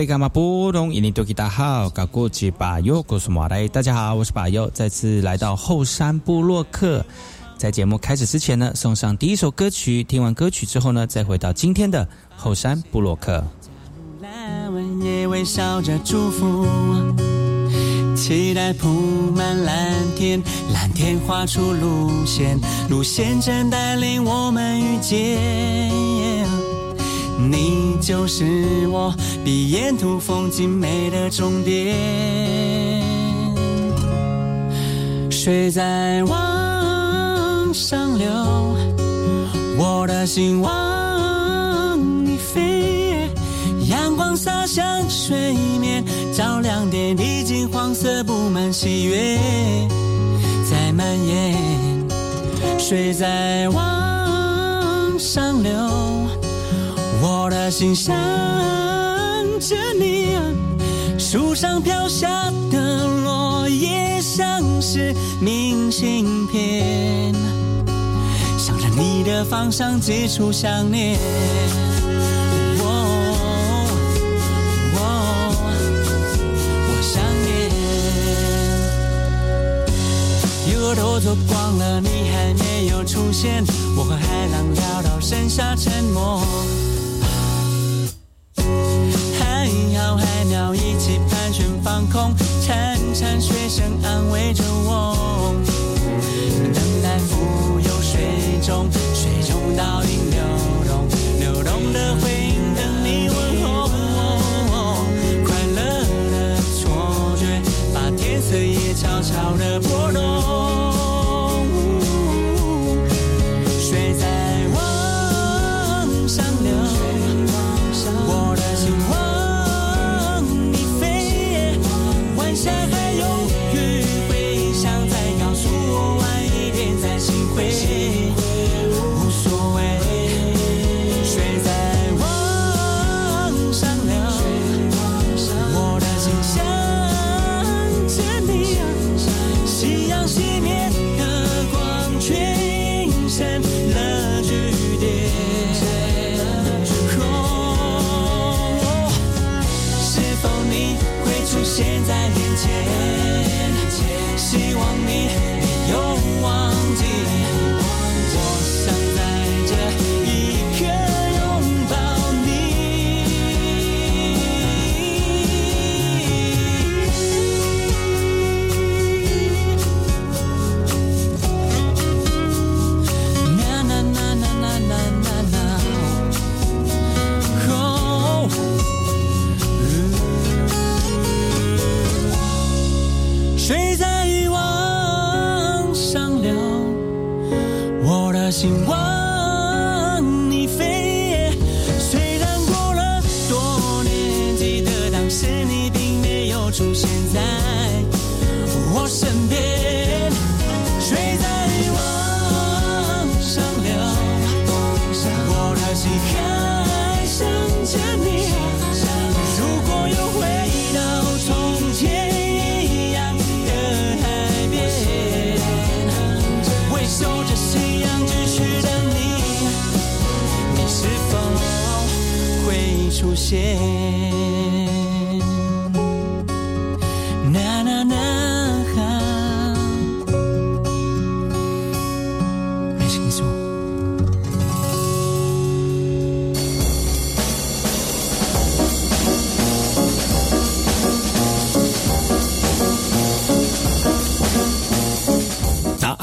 里干嘛不懂？印尼多吉大好，搞过去把右，告诉马来。大家好，我是把右，再次来到后山部落克。在节目开始之前呢，送上第一首歌曲。听完歌曲之后呢，再回到今天的后山部落克。也微笑着祝福，期待铺满蓝天，蓝天画出路线，路线正带领我们遇见。你就是我，比沿途风景美的终点。水在往上流，我的心往你飞。阳光洒向水面，照亮点滴金黄色，布满喜悦，在蔓延。水在往上流。我的心想着你，树上飘下的落叶像是明信片，向着你的方向寄出想念。我想念，又都走光了，你还没有出现。我和海浪聊到剩下沉默。空，潺潺水声安慰着我。等待浮游水中，水中倒影流动，流动的回应等你问候。快乐的错觉，把天色也悄悄地拨 zeggen.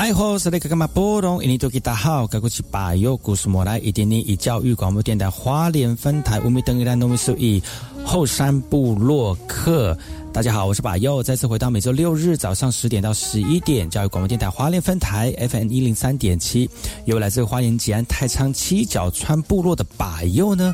嗨吼，是那个嘛波隆，印尼大号，该过去把右古斯莫来，一点点以教育广播电台华联分台，乌米登伊兰诺米苏一后山部落客。大家好，我是把右，再次回到每周六日早上十点到十一点，教育广播电台华联分台 FM 一零三点七，由来自花莲吉安太仓七角川部落的把右呢。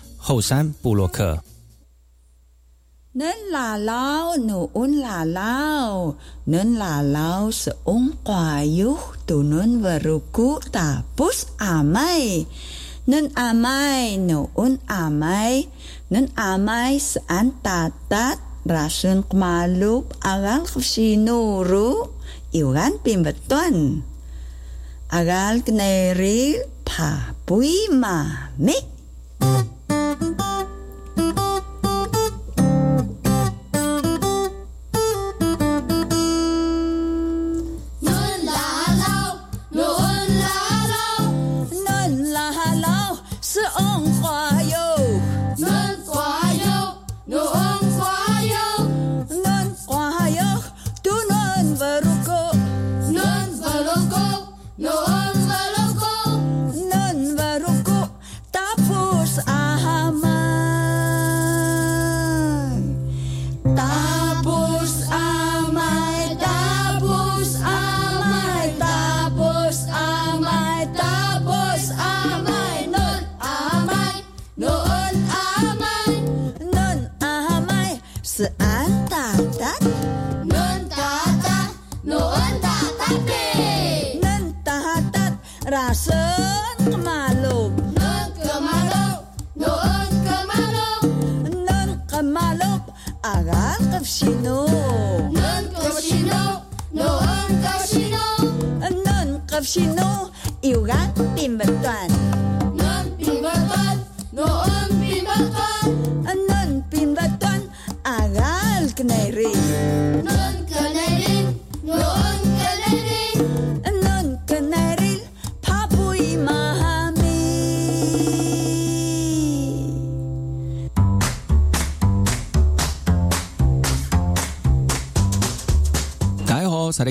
后山布洛克。能拉老努恩拉老，能拉老是翁瓜有都能 veruku tapus amai，能 amai no un amai，能 amai se antatat rasun kmalup agal ksinuru iwan pimbeton agal kneri pa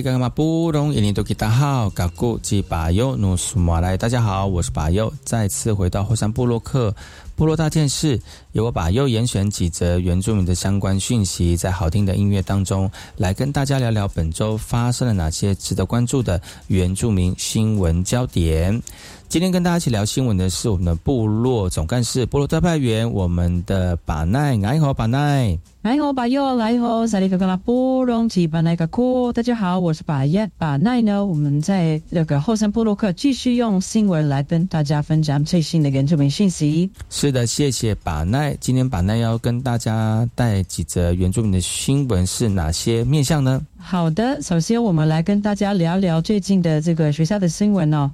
pui ma me. 布隆印尼多吉大好，嘎古吉巴尤努苏马来，大家好，我是巴尤，再次回到后山部落克部落大件事，由我巴尤严选几则原住民的相关讯息，在好听的音乐当中，来跟大家聊聊本周发生了哪些值得关注的原住民新闻焦点。今天跟大家一起聊新闻的是我们的部落总干事、部落特派员，我们的巴奈，你好，巴奈。来好，巴友，来好，萨利格格拉布隆吉巴奈格库，大家好，我是巴耶巴奈呢。我们在那个后山部落克继续用新闻来跟大家分享最新的原住民信息。是的，谢谢把奈。今天把奈要跟大家带几则原住民的新闻是哪些面向呢？好的，首先我们来跟大家聊聊最近的这个学校的新闻哦。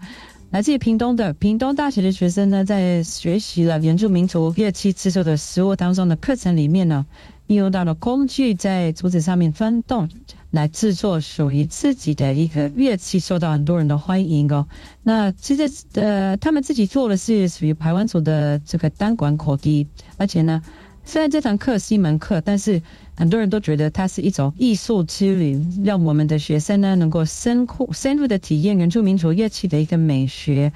来自于屏东的屏东大学的学生呢，在学习了原住民族乐器制作的食物当中的课程里面呢。用到了工具，在竹子上面翻动，来制作属于自己的一个乐器，受到很多人的欢迎哦。那其实呃，他们自己做的是属于台湾族的这个单管口笛，而且呢，虽然这堂课是一门课，但是很多人都觉得它是一种艺术之旅，让我们的学生呢能够深入深入的体验原住民族乐器的一个美学。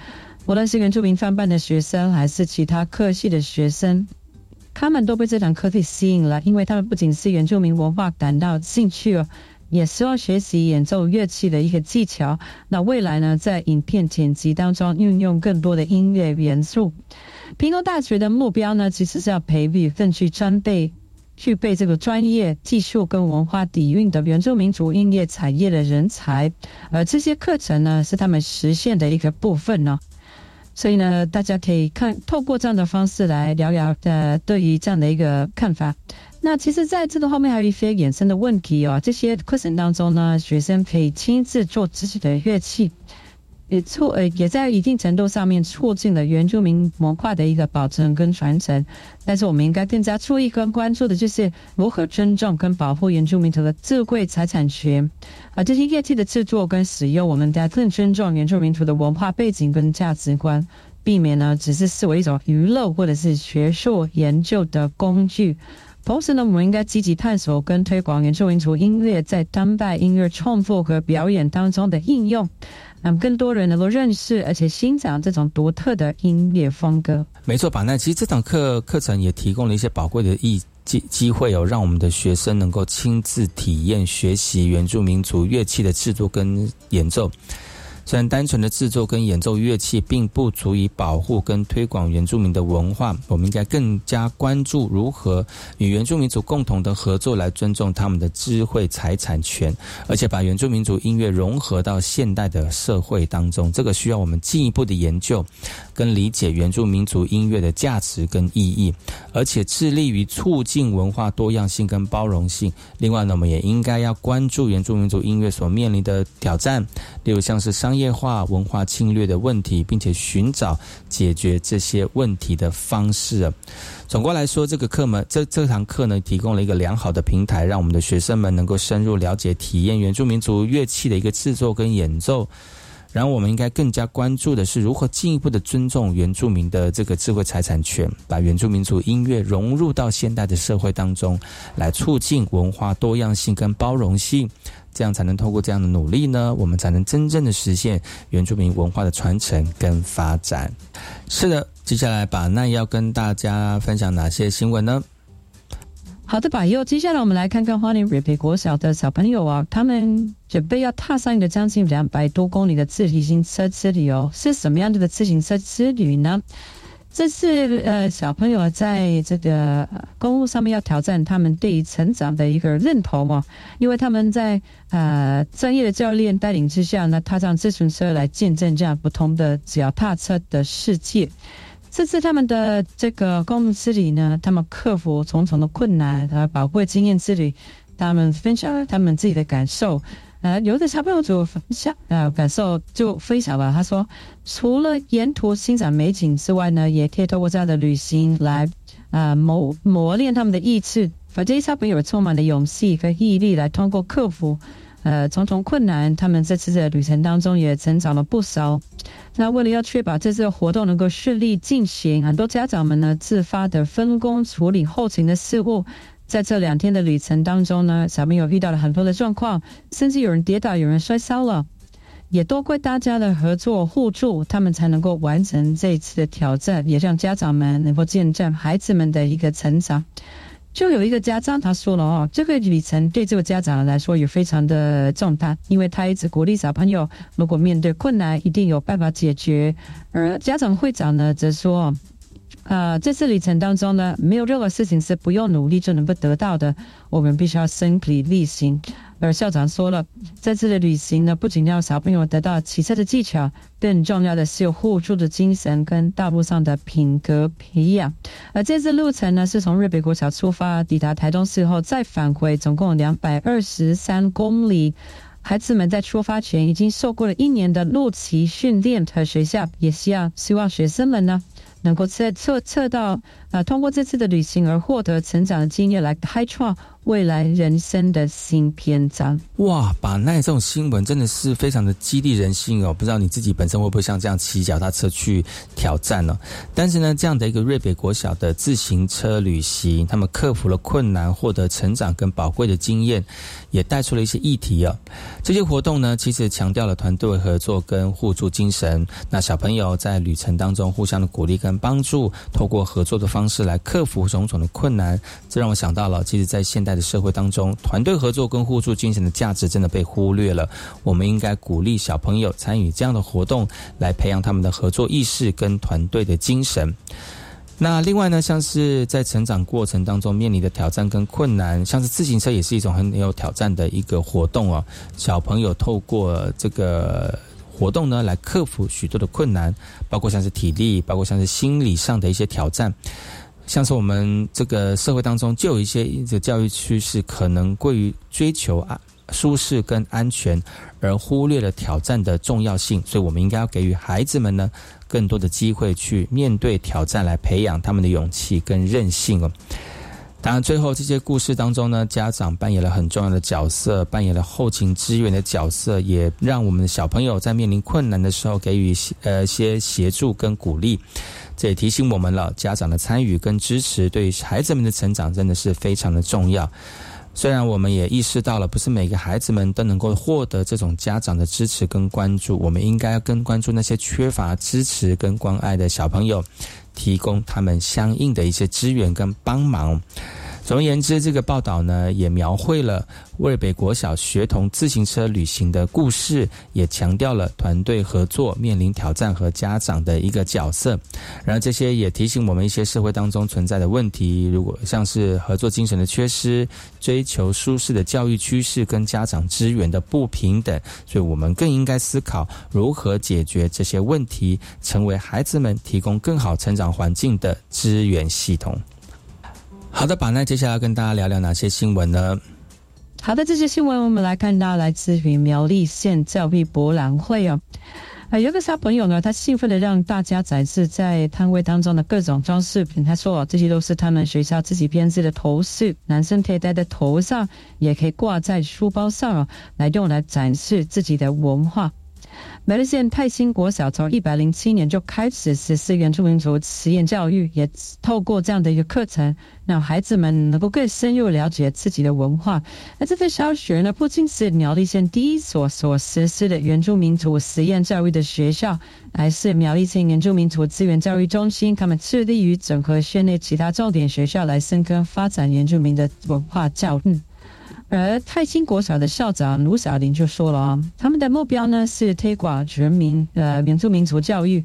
无论是原住民翻办的学生，还是其他科系的学生。他们都被这堂课给吸引了，因为他们不仅是原住民文化感到兴趣哦，也希望学习演奏乐器的一个技巧。那未来呢，在影片剪辑当中运用更多的音乐元素。平东大学的目标呢，其实是要培育更具专备、具备这个专业技术跟文化底蕴的原住民族音乐产业的人才，而这些课程呢，是他们实现的一个部分呢。所以呢，大家可以看透过这样的方式来聊聊呃，对于这样的一个看法。那其实，在这个后面还有一些衍生的问题哦。这些课程当中呢，学生可以亲自做自己的乐器，也促呃也在一定程度上面促进了原住民文化的一个保存跟传承。但是我们应该更加注意跟关注的就是如何尊重跟保护原住民族的智慧财产权。啊，这些乐器的制作跟使用，我们大家更尊重原住民族的文化背景跟价值观，避免呢只是视为一种娱乐或者是学术研究的工具。同时呢，我们应该积极探索跟推广原住民族音乐在当代音乐创作和表演当中的应用。让更多人能够认识而且欣赏这种独特的音乐风格。没错，吧？那其实这堂课课程也提供了一些宝贵的意机机会哦，让我们的学生能够亲自体验学习原住民族乐器的制作跟演奏。虽然单纯的制作跟演奏乐器并不足以保护跟推广原住民的文化，我们应该更加关注如何与原住民族共同的合作，来尊重他们的智慧财产权，而且把原住民族音乐融合到现代的社会当中。这个需要我们进一步的研究跟理解原住民族音乐的价值跟意义，而且致力于促进文化多样性跟包容性。另外呢，我们也应该要关注原住民族音乐所面临的挑战，例如像是商业。业化文化侵略的问题，并且寻找解决这些问题的方式。总过来说，这个课门这这堂课呢，提供了一个良好的平台，让我们的学生们能够深入了解、体验原住民族乐器的一个制作跟演奏。然后，我们应该更加关注的是如何进一步的尊重原住民的这个智慧财产权，把原住民族音乐融入到现代的社会当中，来促进文化多样性跟包容性。这样才能透过这样的努力呢，我们才能真正的实现原住民文化的传承跟发展。是的，接下来把那要跟大家分享哪些新闻呢？好的，百佑，接下来我们来看看花莲瑞北国小的小朋友啊，他们准备要踏上一个将近两百多公里的自行车之旅哦，是什么样子的自行车之旅呢？这是呃小朋友在这个公路上面要挑战他们对于成长的一个认同嘛，因为他们在呃专业的教练带领之下呢，踏上自行车来见证这样不同的脚踏车的世界。这次他们的这个公路之旅呢，他们克服重重的困难和宝贵经验之旅，他们分享他们自己的感受。呃，有的小朋友就分享，呃，感受就分享吧。他说，除了沿途欣赏美景之外呢，也可以透过这样的旅行来，啊磨磨练他们的意志。反正小朋友充满了勇气和毅力来通过克服，呃，重重困难。他们这次的旅程当中也成长了不少。那为了要确保这次活动能够顺利进行，很多家长们呢自发的分工处理后勤的事务。在这两天的旅程当中呢，小朋友遇到了很多的状况，甚至有人跌倒，有人摔伤了，也多亏大家的合作互助，他们才能够完成这一次的挑战，也让家长们能够见证孩子们的一个成长。就有一个家长他说了哦，这个旅程对这个家长来说也非常的重大，因为他一直鼓励小朋友，如果面对困难，一定有办法解决。而家长会长呢，则说。啊，这次旅程当中呢，没有任何事情是不用努力就能够得到的，我们必须要身体力行。而校长说了，这次的旅行呢，不仅要小朋友得到骑车的技巧，更重要的是有互助的精神跟道路上的品格培养。而这次路程呢，是从瑞北国小出发，抵达台东市后再返回，总共两百二十三公里。孩子们在出发前已经受过了一年的路骑训练和学校，也希望希望学生们呢。能够测测测到，啊，通过这次的旅行而获得成长的经验，来开创。未来人生的新篇章哇！把那这种新闻真的是非常的激励人心哦。不知道你自己本身会不会像这样骑脚踏车去挑战呢？但是呢，这样的一个瑞北国小的自行车旅行，他们克服了困难，获得成长跟宝贵的经验，也带出了一些议题哦。这些活动呢，其实强调了团队合作跟互助精神。那小朋友在旅程当中互相的鼓励跟帮助，透过合作的方式来克服种种的困难。这让我想到了，其实，在现代。社会当中，团队合作跟互助精神的价值真的被忽略了。我们应该鼓励小朋友参与这样的活动，来培养他们的合作意识跟团队的精神。那另外呢，像是在成长过程当中面临的挑战跟困难，像是自行车也是一种很有挑战的一个活动哦。小朋友透过这个活动呢，来克服许多的困难，包括像是体力，包括像是心理上的一些挑战。像是我们这个社会当中，就有一些的教育趋势可能过于追求啊，舒适跟安全，而忽略了挑战的重要性。所以，我们应该要给予孩子们呢更多的机会去面对挑战，来培养他们的勇气跟韧性哦。当然，最后这些故事当中呢，家长扮演了很重要的角色，扮演了后勤支援的角色，也让我们的小朋友在面临困难的时候给予呃些协助跟鼓励。这也提醒我们了，家长的参与跟支持对于孩子们的成长真的是非常的重要。虽然我们也意识到了，不是每个孩子们都能够获得这种家长的支持跟关注，我们应该更关注那些缺乏支持跟关爱的小朋友。提供他们相应的一些资源跟帮忙。总而言之，这个报道呢，也描绘了威尔北国小学童自行车旅行的故事，也强调了团队合作面临挑战和家长的一个角色。然后这些也提醒我们一些社会当中存在的问题，如果像是合作精神的缺失、追求舒适的教育趋势跟家长资源的不平等，所以我们更应该思考如何解决这些问题，成为孩子们提供更好成长环境的资源系统。好的，把那接下来跟大家聊聊哪些新闻呢？好的，这些新闻我们来看到来自于苗栗县教育博览会哦。啊，有个小朋友呢，他兴奋的让大家展示在摊位当中的各种装饰品。他说，这些都是他们学校自己编织的头饰，男生可以戴在头上，也可以挂在书包上哦，来用来展示自己的文化。美利县泰兴国小从一百零七年就开始实施原住民族实验教育，也透过这样的一个课程，让孩子们能够更深入了解自己的文化。那这个小学呢，不仅是苗栗县第一所所实施的原住民族实验教育的学校，还是苗栗县原住民族资源教育中心。他们致力于整合县内其他重点学校，来深耕发展原住民的文化教育。而泰兴国小的校长卢小玲就说了啊，他们的目标呢是推广全民呃原住民族教育，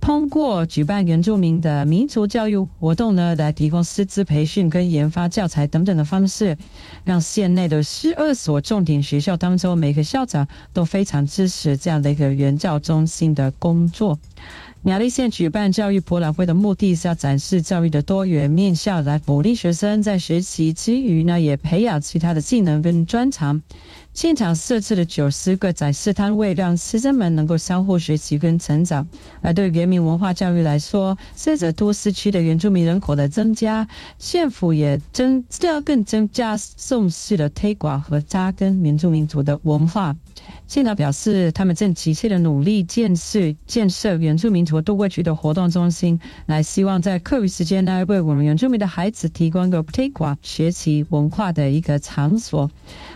通过举办原住民的民族教育活动呢，来提供师资培训跟研发教材等等的方式，让县内的十二所重点学校当中每个校长都非常支持这样的一个原教中心的工作。苗栗县举办教育博览会的目的是要展示教育的多元面向，来鼓励学生在学习之余呢，也培养其他的技能跟专长。现场设置了九十个展示摊位，让师生们能够相互学习跟成长。而对原民文化教育来说，随着都市区的原住民人口的增加，县府也增要更增加重视的推广和扎根原住民族的文化。县长表示，他们正急切的努力建设建设原住民族都会区的活动中心，来希望在课余时间呢，为我们原住民的孩子提供个推广学习文化的一个场所。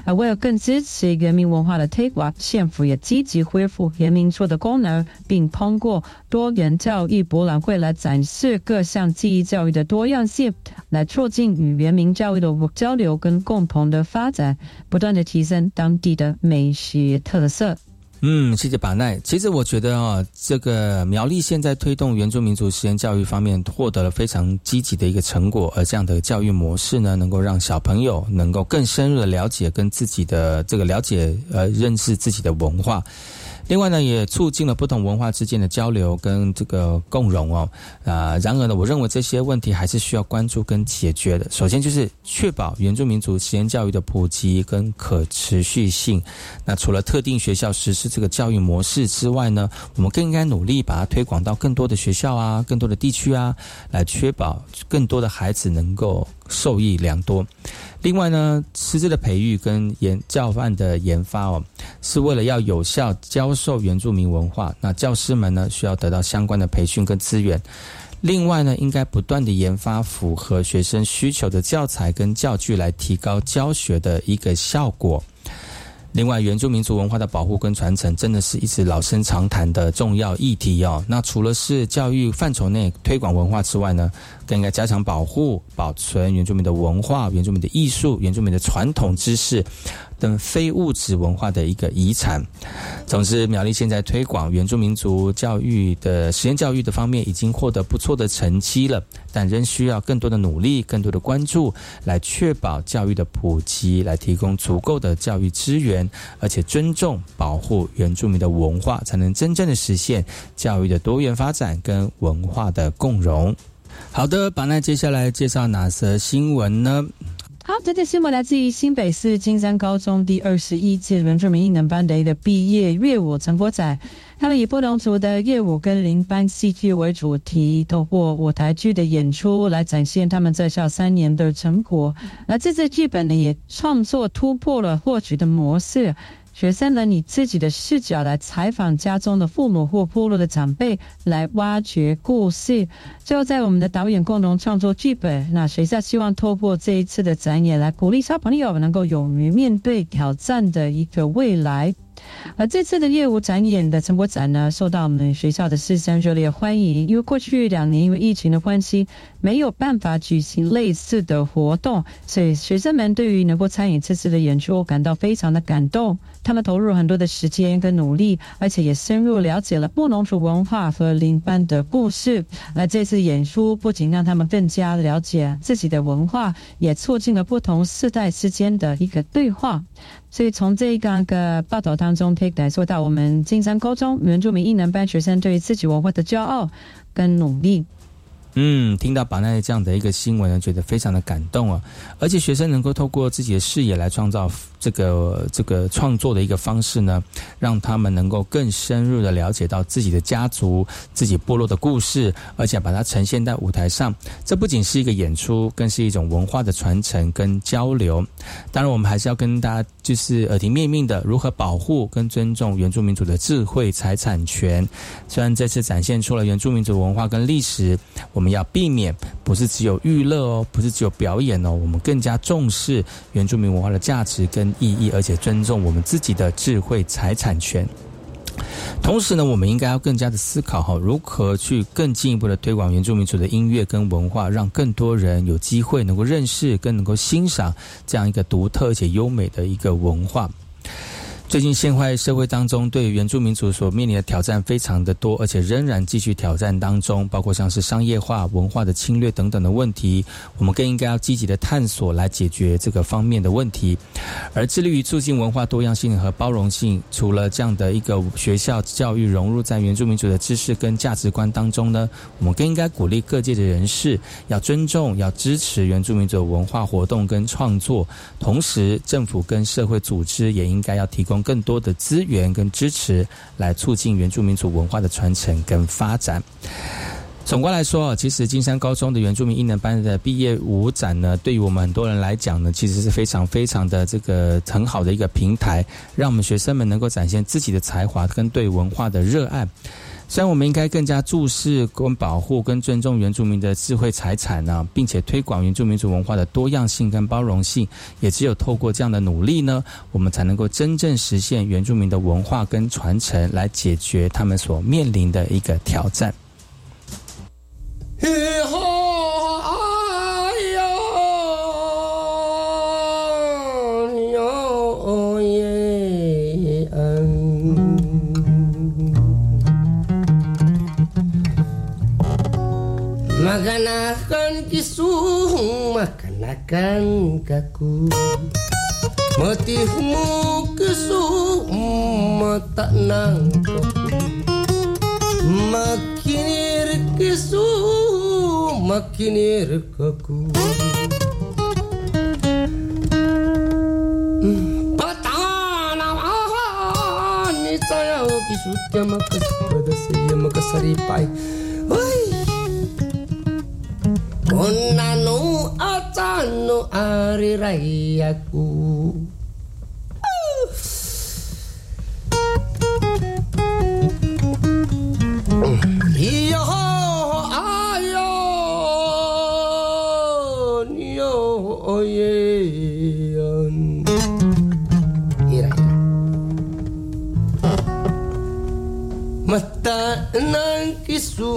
而为了更支持原民文化的推广，县府也积极恢复原民处的功能，并通过多元教育博览会来展示各项记忆教育的多样性，来促进与原民教育的交流跟共同的发展，不断的提升当地的美学特。色，嗯，谢谢把奈。其实我觉得啊，这个苗栗现在推动原住民族实验教育方面获得了非常积极的一个成果，而这样的教育模式呢，能够让小朋友能够更深入的了解跟自己的这个了解呃认识自己的文化。另外呢，也促进了不同文化之间的交流跟这个共融哦。啊，然而呢，我认为这些问题还是需要关注跟解决的。首先就是确保原住民族实验教育的普及跟可持续性。那除了特定学校实施这个教育模式之外呢，我们更应该努力把它推广到更多的学校啊、更多的地区啊，来确保更多的孩子能够受益良多。另外呢，师资的培育跟研教案的研发哦，是为了要有效教授原住民文化。那教师们呢，需要得到相关的培训跟资源。另外呢，应该不断的研发符合学生需求的教材跟教具，来提高教学的一个效果。另外，原住民族文化的保护跟传承，真的是一直老生常谈的重要议题哦。那除了是教育范畴内推广文化之外呢？更应该加强保护、保存原住民的文化、原住民的艺术、原住民的传统知识等非物质文化的一个遗产。总之，苗栗现在推广原住民族教育的实验教育的方面已经获得不错的成绩了，但仍需要更多的努力、更多的关注，来确保教育的普及，来提供足够的教育资源，而且尊重、保护原住民的文化，才能真正的实现教育的多元发展跟文化的共融。好的，把那接下来介绍哪则新闻呢？好，这条新闻来自于新北市金山高中第二十一届原住民艺能班的一个毕业乐舞成果展。他们以不同族的乐舞跟邻班戏剧为主题，透过舞台剧的演出来展现他们在校三年的成果。那这次剧本呢，也创作突破了获取的模式。学生呢，以自己的视角来采访家中的父母或部落的长辈，来挖掘故事。最后，在我们的导演共同创作剧本。那学校希望透过这一次的展演，来鼓励小朋友能够勇于面对挑战的一个未来。而这次的业务展演的成果展呢，受到我们学校的师生热烈欢迎。因为过去两年因为疫情的关系，没有办法举行类似的活动，所以学生们对于能够参与这次的演出感到非常的感动。他们投入很多的时间跟努力，而且也深入了解了布农族文化和邻班的故事。而这次演出不仅让他们更加了解自己的文化，也促进了不同世代之间的一个对话。所以从这个个报道当当中可以感受到，我们金山高中原住民艺能班学生对于自己文化的骄傲跟努力。嗯，听到宝奈这样的一个新闻呢，觉得非常的感动啊！而且学生能够透过自己的视野来创造。这个这个创作的一个方式呢，让他们能够更深入的了解到自己的家族、自己部落的故事，而且把它呈现在舞台上。这不仅是一个演出，更是一种文化的传承跟交流。当然，我们还是要跟大家就是耳提面命的，如何保护跟尊重原住民族的智慧财产权。虽然这次展现出了原住民族文化跟历史，我们要避免不是只有娱乐哦，不是只有表演哦，我们更加重视原住民文化的价值跟。意义，而且尊重我们自己的智慧财产权。同时呢，我们应该要更加的思考哈，如何去更进一步的推广原住民族的音乐跟文化，让更多人有机会能够认识，更能够欣赏这样一个独特且优美的一个文化。最近现代社会当中，对原住民族所面临的挑战非常的多，而且仍然继续挑战当中，包括像是商业化、文化的侵略等等的问题。我们更应该要积极的探索来解决这个方面的问题，而致力于促进文化多样性和包容性。除了这样的一个学校教育融入在原住民族的知识跟价值观当中呢，我们更应该鼓励各界的人士要尊重、要支持原住民族文化活动跟创作。同时，政府跟社会组织也应该要提供。更多的资源跟支持，来促进原住民族文化的传承跟发展。总观来说，其实金山高中的原住民艺能班的毕业舞展呢，对于我们很多人来讲呢，其实是非常非常的这个很好的一个平台，让我们学生们能够展现自己的才华跟对文化的热爱。虽然我们应该更加注视跟保护跟尊重原住民的智慧财产呢，并且推广原住民族文化的多样性跟包容性，也只有透过这样的努力呢，我们才能够真正实现原住民的文化跟传承，来解决他们所面临的一个挑战。Makanakan kisuh, makanakan kaku. Motifmu kisuh, mata nang makinir kisuh, makinir kaku. Saya kisut yang makasih pada saya makasih pai. Onanu acanu ari rayaku. Ayo. Yo oyean Ira ira. Mata nang kisu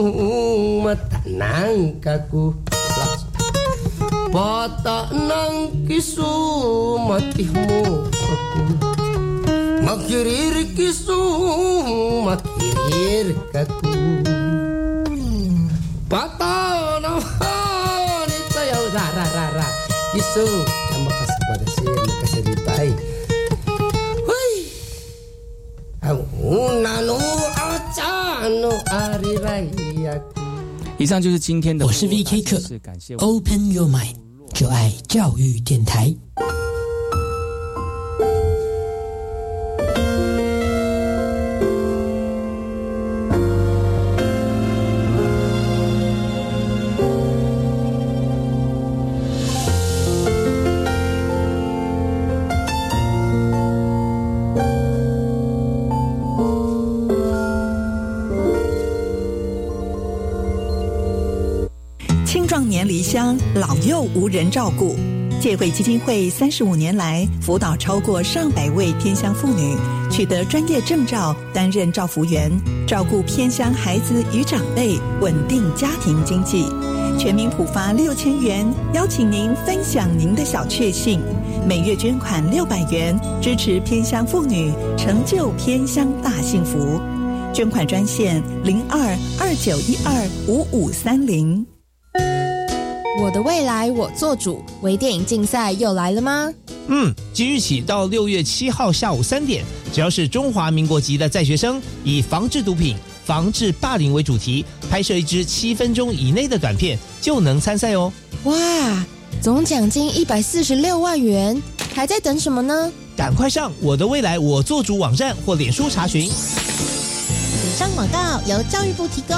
mata nang kaku Bata nang kisumatihmu aku. Makirir kisumakirir kaku. Bata nahan itayal rara rara Kisu Terima kasih pada si Terima kasih ditai. Aku nanu acanu ari rayaku 以上就是今天的。我是 VK 课，Open Your Mind。就爱教育电台。乡，老幼无人照顾。界会基金会三十五年来辅导超过上百位偏乡妇女取得专业证照，担任照服员，照顾偏乡孩子与长辈，稳定家庭经济。全民普发六千元，邀请您分享您的小确幸。每月捐款六百元，支持偏乡妇女，成就偏乡大幸福。捐款专线零二二九一二五五三零。我的未来我做主，微电影竞赛又来了吗？嗯，即日起到六月七号下午三点，只要是中华民国籍的在学生，以防治毒品、防治霸凌为主题，拍摄一支七分钟以内的短片，就能参赛哦。哇，总奖金一百四十六万元，还在等什么呢？赶快上我的未来我做主网站或脸书查询。以上广告由教育部提供。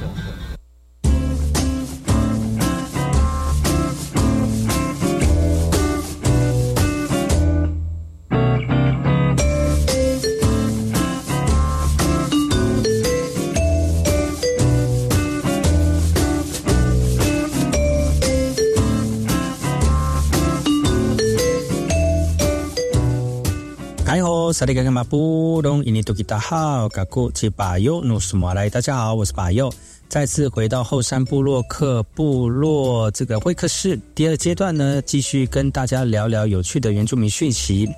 萨利格格马布隆伊尼多吉达好，嘎古吉巴尤努斯马来，大家好，我是巴尤，再次回到后山部落克部落这个会客室，第二阶段呢，继续跟大家聊聊有趣的原住民讯息。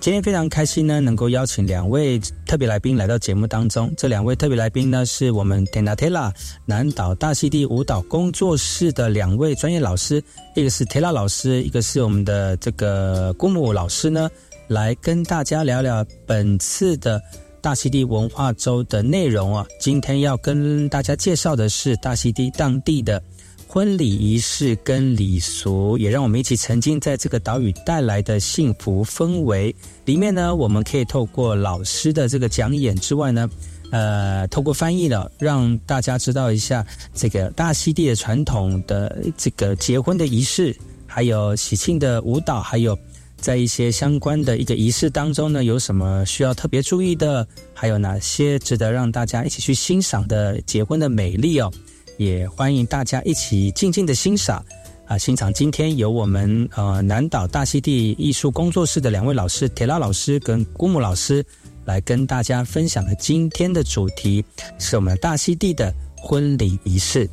今天非常开心呢，能够邀请两位特别来宾来到节目当中。这两位特别来宾呢，是我们 Tenatela 南岛大溪地舞蹈工作室的两位专业老师，一个是 Tela 老师，一个是我们的这个姑母老师呢。来跟大家聊聊本次的大溪地文化周的内容啊！今天要跟大家介绍的是大溪地当地的婚礼仪式跟礼俗，也让我们一起沉浸在这个岛屿带来的幸福氛围里面呢。我们可以透过老师的这个讲演之外呢，呃，透过翻译了，让大家知道一下这个大溪地的传统的这个结婚的仪式，还有喜庆的舞蹈，还有。在一些相关的一个仪式当中呢，有什么需要特别注意的？还有哪些值得让大家一起去欣赏的结婚的美丽哦？也欢迎大家一起静静的欣赏啊！欣赏今天由我们呃南岛大溪地艺术工作室的两位老师铁拉老师跟姑母老师来跟大家分享的今天的主题是我们大溪地的婚礼仪式。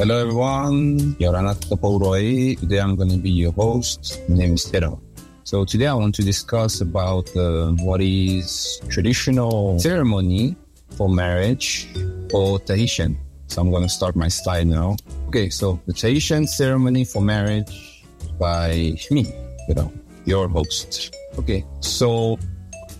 Hello everyone, Yoranat Kapouroi. Today I'm going to be your host. My name is Tero. So today I want to discuss about uh, what is traditional ceremony for marriage for Tahitian. So I'm going to start my slide now. Okay, so the Tahitian ceremony for marriage by me, you know, your host. Okay, so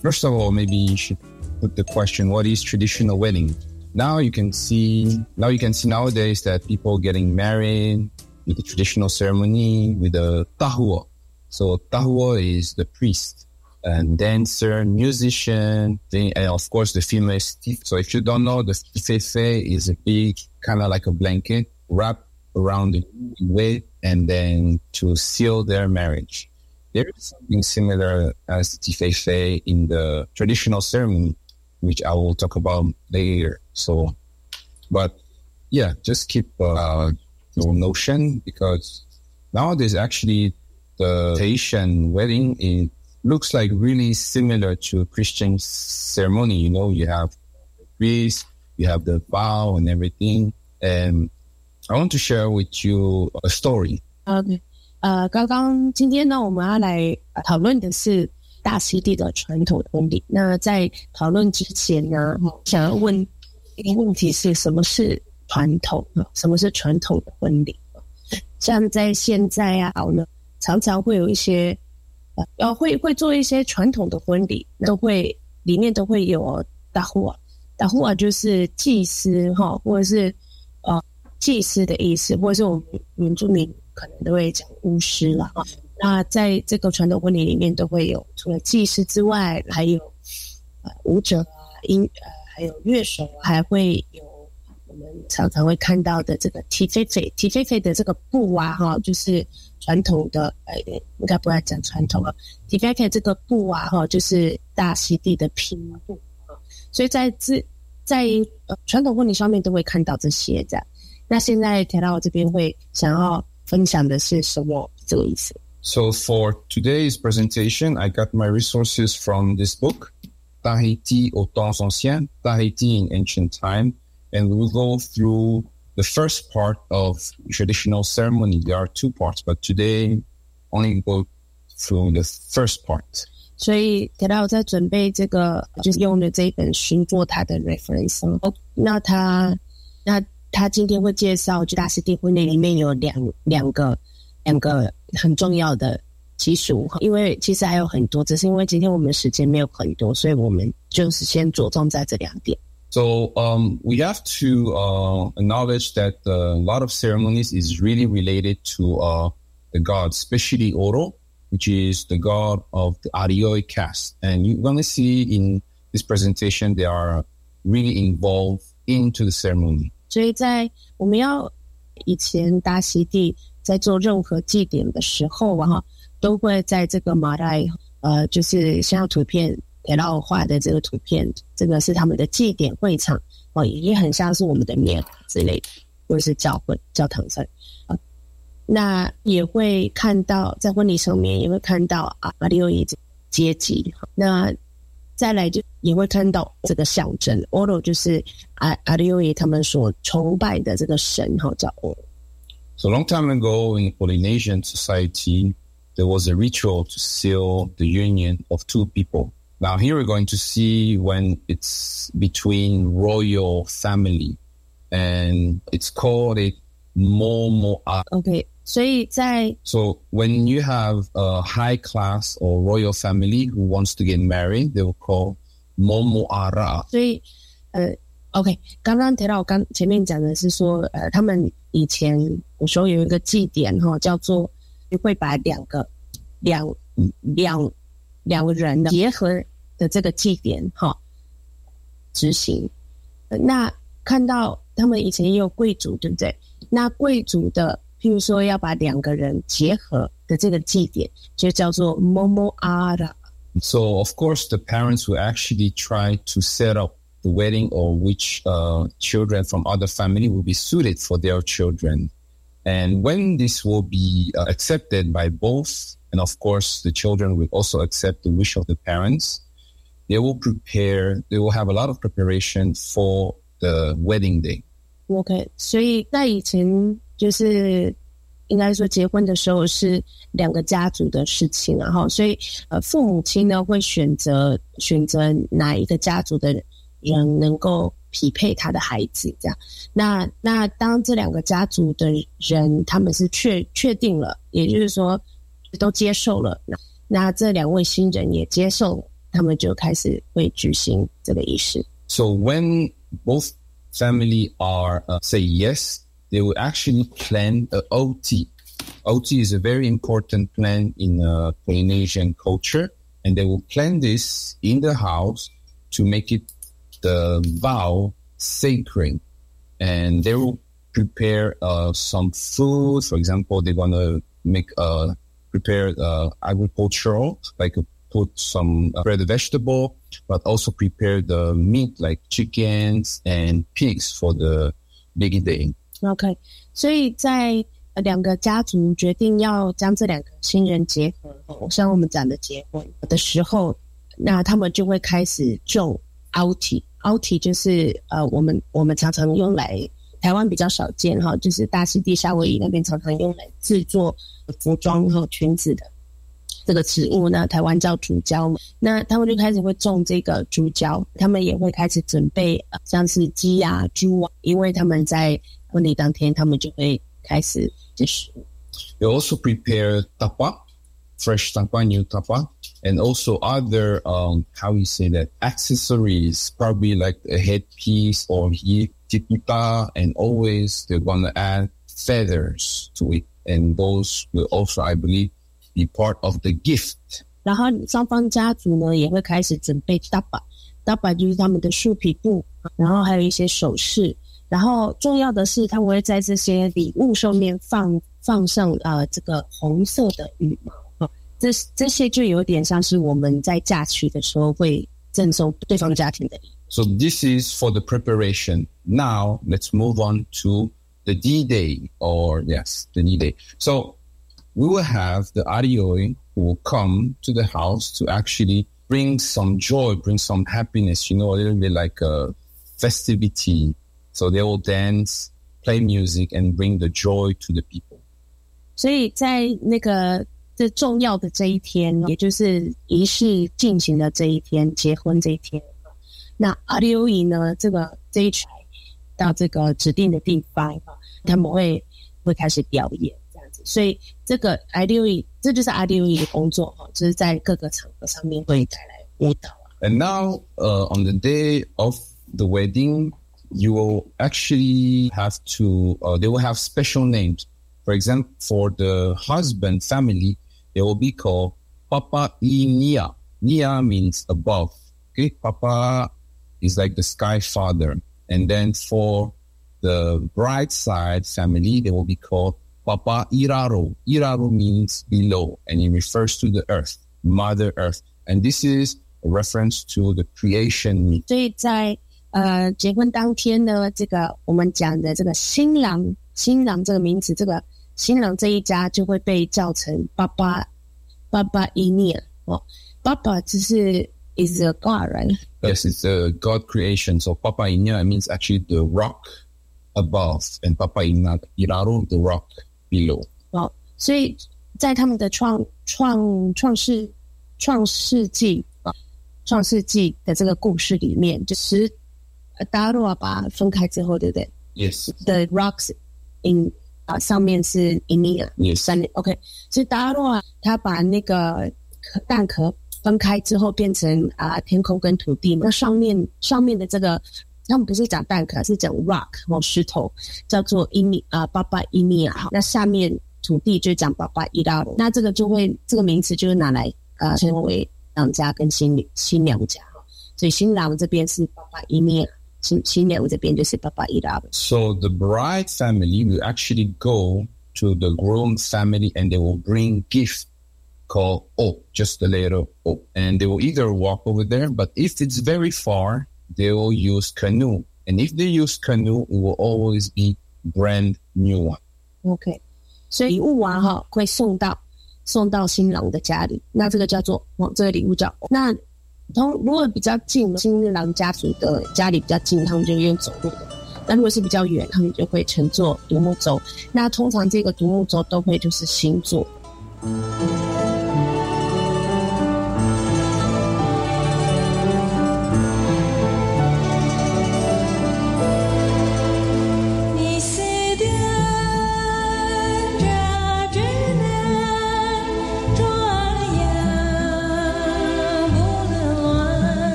first of all, maybe you should put the question, what is traditional wedding? Now you can see now you can see nowadays that people getting married with the traditional ceremony with the tahuo. So tahuo is the priest and dancer, musician, then, and of course the female stiff. So if you don't know, the stifefe is a big, kind of like a blanket wrapped around the waist and then to seal their marriage. There is something similar as tifefe in the traditional ceremony, which I will talk about later. So, but yeah, just keep uh, your notion because nowadays actually the Haitian wedding it looks like really similar to Christian ceremony. You know, you have the priest, you have the vow and everything. And I want to share with you a story. OK，呃，刚刚今天呢，我们要来讨论的是大溪地的传统婚礼。那在讨论之前呢，想要问 一个问题是什么是传统？什么是传统的婚礼？像在现在啊，我们常常会有一些呃，要会会做一些传统的婚礼，都会里面都会有大户啊，大户啊就是祭司哈，或者是呃祭司的意思，或者是我们原住民可能都会讲巫师了啊。那在这个传统婚礼里面，都会有除了祭司之外，还有呃舞者啊，音呃还有乐手，还会有。我们常常会看到的这个 T 菲菲 T 菲菲的这个布啊，哈，就是传统的，呃，应该不要讲传统了。T 菲菲这个布啊，哈，就是大溪地的拼布，所以在这在呃传统婚礼上面都会看到这些这样。那现在提到我这边会想要分享的是什么这个意思？So for today's presentation, I got my resources from this book, Tahiti au temps ancien, Tahiti in ancient time. and we will go through the first part of traditional ceremony. There are two parts, but today only go through the first part. 所以，铁道在准备这个，就是用的这一本书做他的 reference。哦，那他，那他今天会介绍，就大师地婚礼里面有两两个两个很重要的 习俗。因为其实还有很多，只是因为今天我们时间没有很多，所以我们就是先着重在这两点。so um, we have to uh, acknowledge that uh, a lot of ceremonies is really related to uh, the god, especially Oro, which is the god of the Arioi caste. And you're going to see in this presentation, they are really involved into the ceremony. 所以在我们要以前大溪地在做任何祭典的时候啊， 都会在这个马来呃，就是像图片铁道画的这个图片，这个是他们的祭典会场哦，也很像是我们的庙之类的，或者是教会教堂上啊。那也会看到在婚礼上面也会看到啊，阿里欧伊阶级。那再来就也会看到这个象征，Oro 就是阿阿里欧伊他们所崇拜的这个神哈，叫 Oro。So long time ago in Polynesian society, there was a ritual to seal the union of two people. Now here we're going to see when it's between royal family, and it's called a momo. Okay, so when you have a high class or royal family who wants to get married, they will call momo ara. 所以呃，OK，刚刚提到我刚前面讲的是说，呃，他们以前古时候有一个祭典哈，叫做 会把两个两两两个人的结合的这个祭典哈执行，那看到他们以前也有贵族，对不对？那贵族的，譬如说要把两个人结合的这个祭典，就叫做 momo ara。So of course the parents will actually try to set up the wedding or which uh, children from other family will be suited for their children. And when this will be uh, accepted by both, and of course the children will also accept the wish of the parents, they will prepare, they will have a lot of preparation for the wedding day. OK，所以在以前就是应该说结婚的时候是两个家族的事情，然后所以呃父母亲呢会选择选择哪一个家族的人能够 匹配他的孩子，这样。那那当这两个家族的人他们是确确定了，也就是说都接受了，那那这两位新人也接受了。他们就开始会举行这个仪式。So when both family are uh, say yes, they will actually plan a OT. OT is a very important plan in uh, Polynesian culture. and they will plant this in the house to make it the vow sacred. And they will prepare uh, some food. For example, they're gonna make uh, prepare uh, agricultural, like put some uh, bread vegetable, but also prepare the meat like chickens and pigs for the big day. OK，所以在呃两个家族决定要将这两个新人结合，哦像我们讲的结婚的时候，那他们就会开始种 outi。 Outi 就是呃，我们我们常常用来台湾比较少见哈，就是大溪地夏威夷那边常常用来制作服装和裙子的这个植物呢，台湾叫竹胶。那他们就开始会种这个竹胶，他们也会开始准备呃像是鸡呀、猪啊，因为他们在婚礼当天，他们就会开始吃食物。They also prepare tapa, fresh tapa, new tapa, and also other, um, how you say that, accessories, probably like a headpiece or hi- tipita, and always they're gonna add feathers to it. And those will also, I believe, be part of the gift. 然后双方家族呢也会开始准备 daba，daba 就是他们的树皮布，然后还有一些首饰，然后重要的是他们会在这些礼物上面放放上呃这个红色的羽毛，哦 这这些就有点像是我们在嫁娶的时候会赠送对方家庭的礼物。 So this is for the preparation. Now let's move on to the D-Day or yes, the D-Day. So we will have the Arioi who will come to the house to actually bring some joy, bring some happiness, you know, a little bit like a festivity. So they will dance, play music and bring the joy to the people. 所以在那个 这重要的这一天，也就是仪式进行的这一天，结婚这一天，那阿留伊呢，这个这一群到这个指定的地方，他们会会开始表演这样子。所以这个阿留伊，这就是阿留伊的工作哈，就是在各个场合上面会带来舞蹈。 And now, uh, on the day of the wedding, you will actually have to, uh, they will have special names. For example, for the husband family, they will be called Papa I Nia. Nia means above. Okay. Papa is like the sky father. And then for the bride side family, they will be called Papa Iraro. Iraro means below and it refers to the earth, Mother Earth. And this is a reference to the creation myth. 所以在呃结婚当天呢，这个我们讲的这个新郎，新郎这个名字，这个 新郎这一家就会被叫成爸爸爸爸伊涅哦，爸爸就是 is a god right？Yes, it's a God creation. So Papa Inya means actually the rock above and Papa Ina Iraro, the rock below. 哦，所以在他们的创创创世创世纪啊，创世纪的这个故事里面，就是呃达洛瓦把它分开之后，对不对 Yes.？The rocks in 啊、上面是 Inia，Yes. 山 OK，所以达洛啊，他把那个壳蛋壳分开之后，变成啊、天空跟土地嘛。那上面上面的这个，他们不是讲蛋壳，是讲 rock 哦石头，叫做伊尼啊巴巴伊尼亚。好，那下面土地就讲巴巴伊拉罗。那这个就会这个名词就是拿来呃称为郎家跟新女新娘家哈。所以新郎这边是巴巴伊尼 亚，新新娘这边就是巴巴伊拉罗。 So the bride family will actually go to the groom family and they will bring gifts called O, just the letter O. And they will either walk over there, but if it's very far, they will use canoe. And if they use canoe, it will always be brand new one. OK，所以礼物啊哈会送到送到新郎的家里，那这个叫做哦，这个礼物叫那 通如果比较近，新郎家族的家里比较近，他们就用走路的；那如果是比较远，他们就会乘坐独木舟。那通常这个独木舟都会就是星座。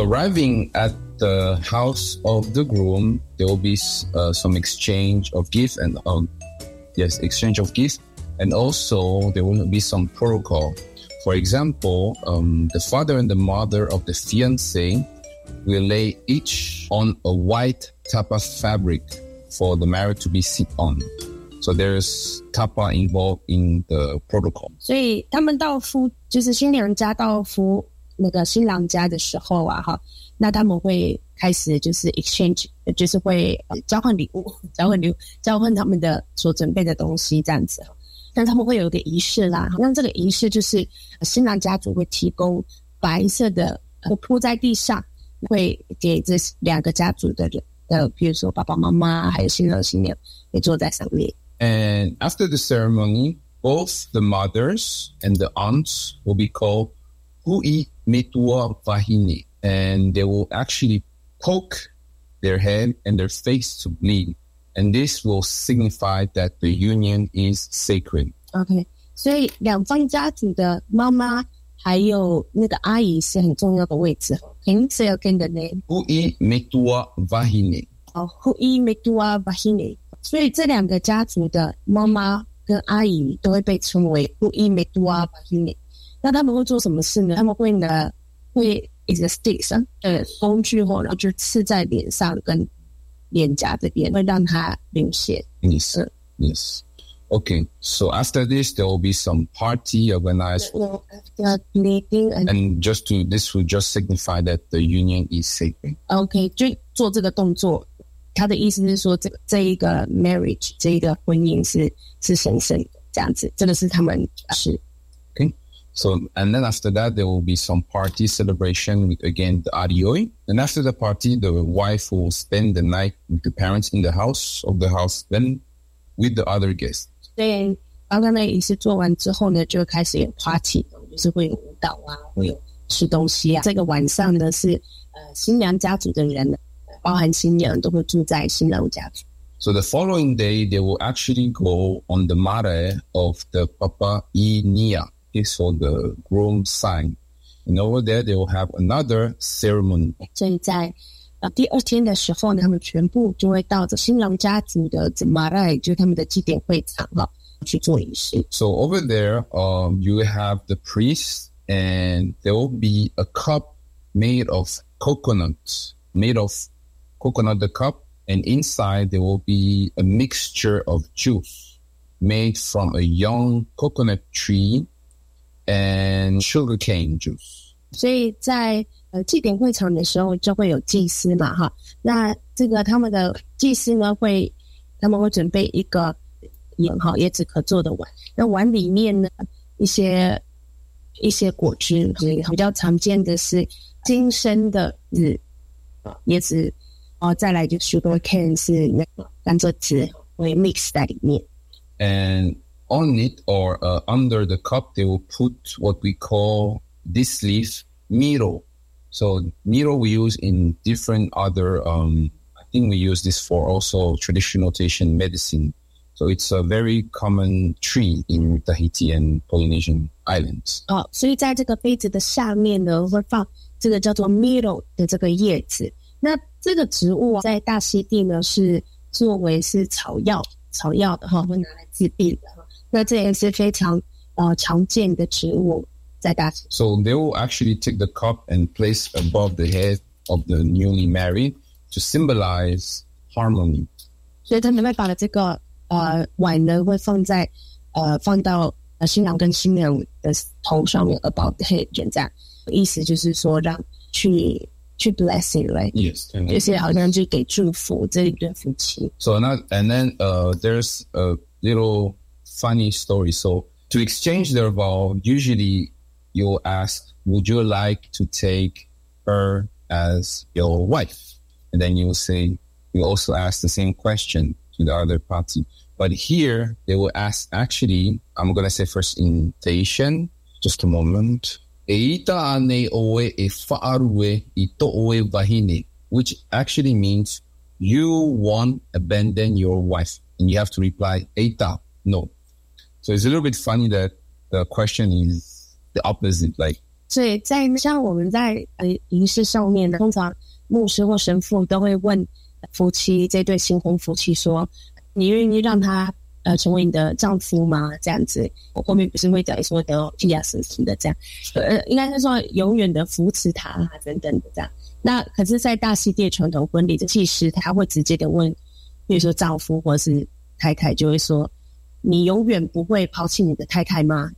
So arriving at the house of the groom, there will be uh, some exchange of gift and um, yes, exchange of gift, and also there will be some protocol. For example, um, the father and the mother of the fiance will lay each on a white tapa fabric for the marriage to be sit on. So there's tapa involved in the protocol. 所以他们到夫就是新娘家到夫 那个新郎家的时候啊，哈，那他们会开始就是 exchange，就是会交换礼物，交换礼物，交换他们的所准备的东西这样子。但他们会有一个仪式啦，那这个仪式就是新郎家族会提供白色的铺在地上，会给这两个家族的人，呃，比如说爸爸妈妈还有新郎新娘，会坐在上面。And after the ceremony, both the mothers and the aunts will be called who eat. metua vahini, and they will actually poke their head and their face to bleed. And this will signify that the union is sacred. OK，所以两方家族的妈妈还有那个阿姨是很重要的位置。Can you say again the name? Hui metua vahini. 哦，Hui metua vahini。所以这两个家族的妈妈跟阿姨都会被称为 Hui metua vahini。 那他们会做什么事呢？他们会呢，会 is a sticks 呃工具或然后就刺在脸上跟脸颊这边，会让它流血。Yes. Yes. Okay. So after this, there will be some party organized. After bleeding and And just to, this will just signify that the union is sacred. Okay，就做这个动作。他的意思是说，这这一个 marriage 这一个婚姻是是神圣的，这样子，这个是他们是 Okay. So, and then after that, there will be some party celebration with again the arioi. And after the party, the wife will spend the night with the parents in the house of the husband with the other guests. 所以刚刚那仪式做完之后呢，就开始有 party，就是会有舞蹈啊，会有吃东西啊。这个晚上呢是呃新娘家族的人，包含新娘都会住在新郎家族。 So the following day, they will actually go on the mare of the Papa I Nia. Okay, so the groom side. And over there, they will have another ceremony. 所以在呃第二天的时候呢，他们全部就会到这新郎家族的这马来，就是他们的祭典会场哈，去做仪式。 So over there, um, you will have the priest and there will be a cup made of coconut, made of coconut the cup, and inside there will be a mixture of juice made from a young coconut tree and sugarcane juice. 所以在呃祭典会场的时候，就会有祭司嘛，哈。那这个他们的祭司呢，会他们会准备一个也好椰子壳做的碗，那碗里面呢一些一些果汁，比较常见的是金生的籽椰子，哦，再来就 sugar cane 是那个甘蔗汁会 mix 在里面。And on it or uh, under the cup, they will put what we call this leaf miro. So miro we use in different other. Um, I think we use this for also traditional Tahitian medicine. So it's a very common tree in Tahiti and Polynesian islands. 哦，所以在这个杯子的下面呢，会放这个叫做 miro 的这个叶子。那这个植物啊在大溪地呢是作为是草药，草药的哈，会拿来治病的哈。 那这也是非常呃常见的植物在大溪。 So they will actually take the cup and place above the head of the newly married to symbolize harmony. 所以他们会把这个呃碗呢会放在呃放到呃新郎跟新娘的头上面，above the head 这样，意思就是说让去去 blessing，right？ Yes. 就是好像就给祝福这一对夫妻。 So not, and then uh, there's a little funny story. So to exchange their vow, usually you'll ask, "Would you like to take her as your wife?" And then you'll say, you also ask the same question to the other party. But here they will ask. Actually, I'm gonna say first in Tahitian. Just a moment. Ane e to which actually means you won't abandon your wife. And you have to reply, Eita, no. So it's a little bit funny that the question is the opposite. Like, 所以在像我们在呃仪式上面呢，通常牧师或神父都会问夫妻这对新婚夫妻说：“你愿意让他呃成为你的丈夫吗？”这样子，我后面不是会讲说的哦，呀什么的这样，呃，应该是说永远的扶持他啊等等的这样。那可是，在大溪地传统婚礼，的祭司他会直接的问，比如说丈夫或是太太，就会说：“你永远不会抛弃你的太太吗？”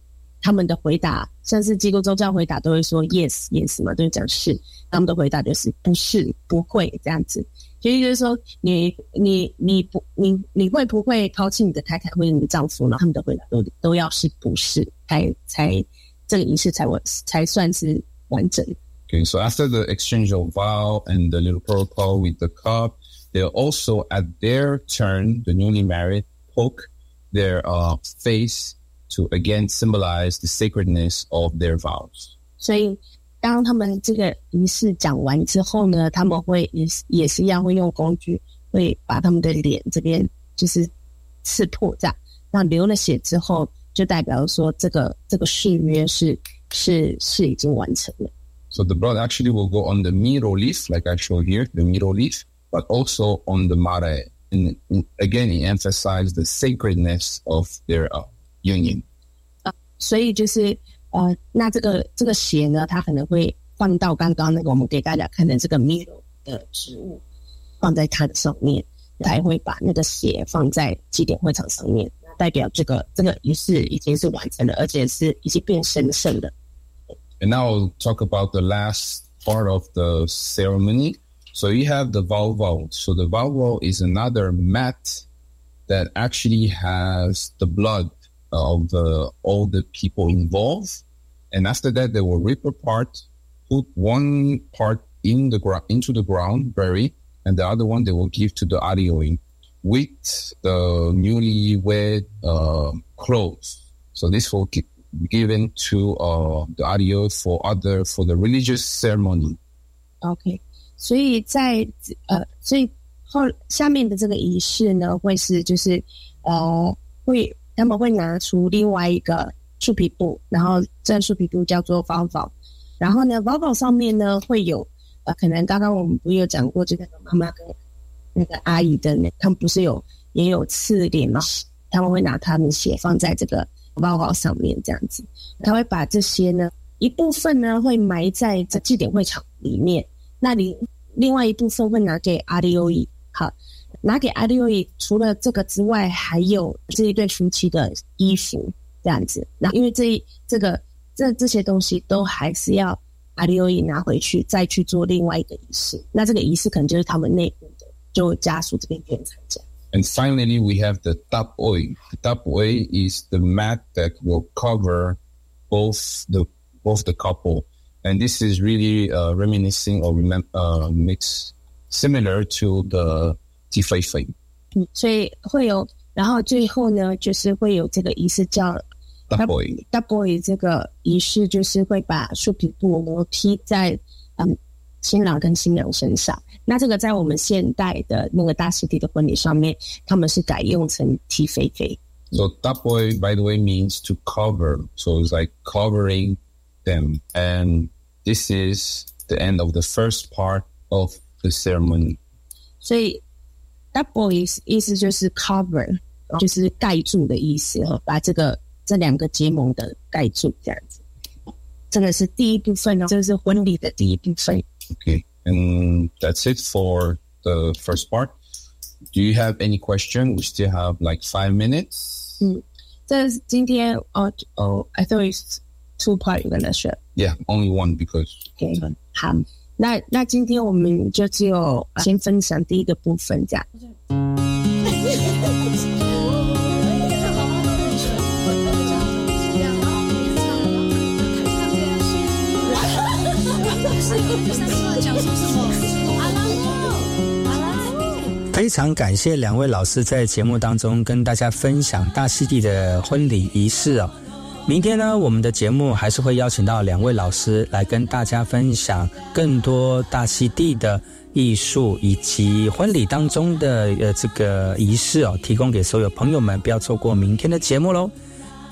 他们的回答，甚至基督宗教回答都会说 yes yes 嘛，都会讲是。他们的回答就是不是不会这样子，所以就是说你你你不你你会不会抛弃你的太太或者你的丈夫呢？他们的回答都都要是不是，才才这个仪式才完才算是完整。okay, so after the exchange of vow and the little protocol with the cup, they'll also at their turn, the newly married, poke their uh, face to again symbolize the sacredness of their vows. 所以当他们这个仪式讲完之后呢，他们会也是也是一样会用工具，会把他们的脸这边就是刺破这样，那流了血之后，就代表说这个这个誓约是是是已经完成了。 So the blood actually will go on the miro leaf, like I show here, the miro leaf, but also on the mare. And and again, it emphasizes the sacredness of their uh, union. 所以就是呃，那这个这个血呢，它可能会放到刚刚那个我们给大家看的这个 miro 的植物，放在它的上面，才会把那个血放在祭典会场上面，代表这个这个仪式已经是完成了，而且是已经变神圣了。 And now I'll talk about the last part of the ceremony. So you have the valval. So the valval is another mat that actually has the blood of the, all the people involved. And after that, they will rip apart, put one part in the ground, into the ground, bury, and the other one they will give to the Arioing with the newlywed uh, clothes. So this will be given to uh, the Ario for other for the religious ceremony. OK，所以在呃，所以后下面的这个仪式呢，会是就是呃，会他们会拿出另外一个树皮布，然后这树皮布叫做包包，然后呢，包包上面呢会有呃，可能刚刚我们不是有讲过，这个妈妈跟那个阿姨的，他们不是有也有刺脸吗？他们会拿他们血放在这个包包上面，这样子，他会把这些呢一部分呢会埋在这祭典会场里面，那里另外一部分会拿给阿里欧伊。好，拿给阿里欧伊，除了这个之外，还有这一对夫妻的衣服这样子。那因为这这个这这些东西都还是要阿里欧伊拿回去，再去做另外一个仪式。那这个仪式可能就是他们内部的，就家属这边愿意参加。And finally, we have the tapoi. The tapoi is the mat that will cover both the both the couple, and this is really uh, reminiscing or remem- uh, makes similar to the tifeifei. 嗯，所以会有，然后最后呢，就是会有这个仪式叫 Tapoi. double 这个仪式，就是会把树皮布呢披在嗯新郎跟新娘身上。那这个在我们现代的那个大溪地的婚礼上面，他们是改用成踢飞飞。 So tapoi, by the way, means to cover. So it's like covering them, and this is the end of the first part of the ceremony. 所以 double 意思意思就是 cover，就是盖住的意思哈，把这个这两个结盟的盖住这样子。这个是第一部分哦，这是婚礼的第一部分。 Okay, and that's it for the first part. Do you have any question? We still have like five minutes. 嗯，这是今天哦哦，I thought it's two part you're gonna share. Yeah, only one because 好，那那今天我们就只有先分享第一个部分这样。非常感谢两位老师在节目当中跟大家分享大溪地的婚礼仪式哦。明天呢，我们的节目还是会邀请到两位老师来跟大家分享更多大溪地的艺术以及婚礼当中的呃这个仪式哦，提供给所有朋友们，不要错过明天的节目喽。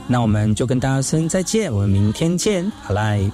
那我们就跟大家说再见，我们明天见，好来。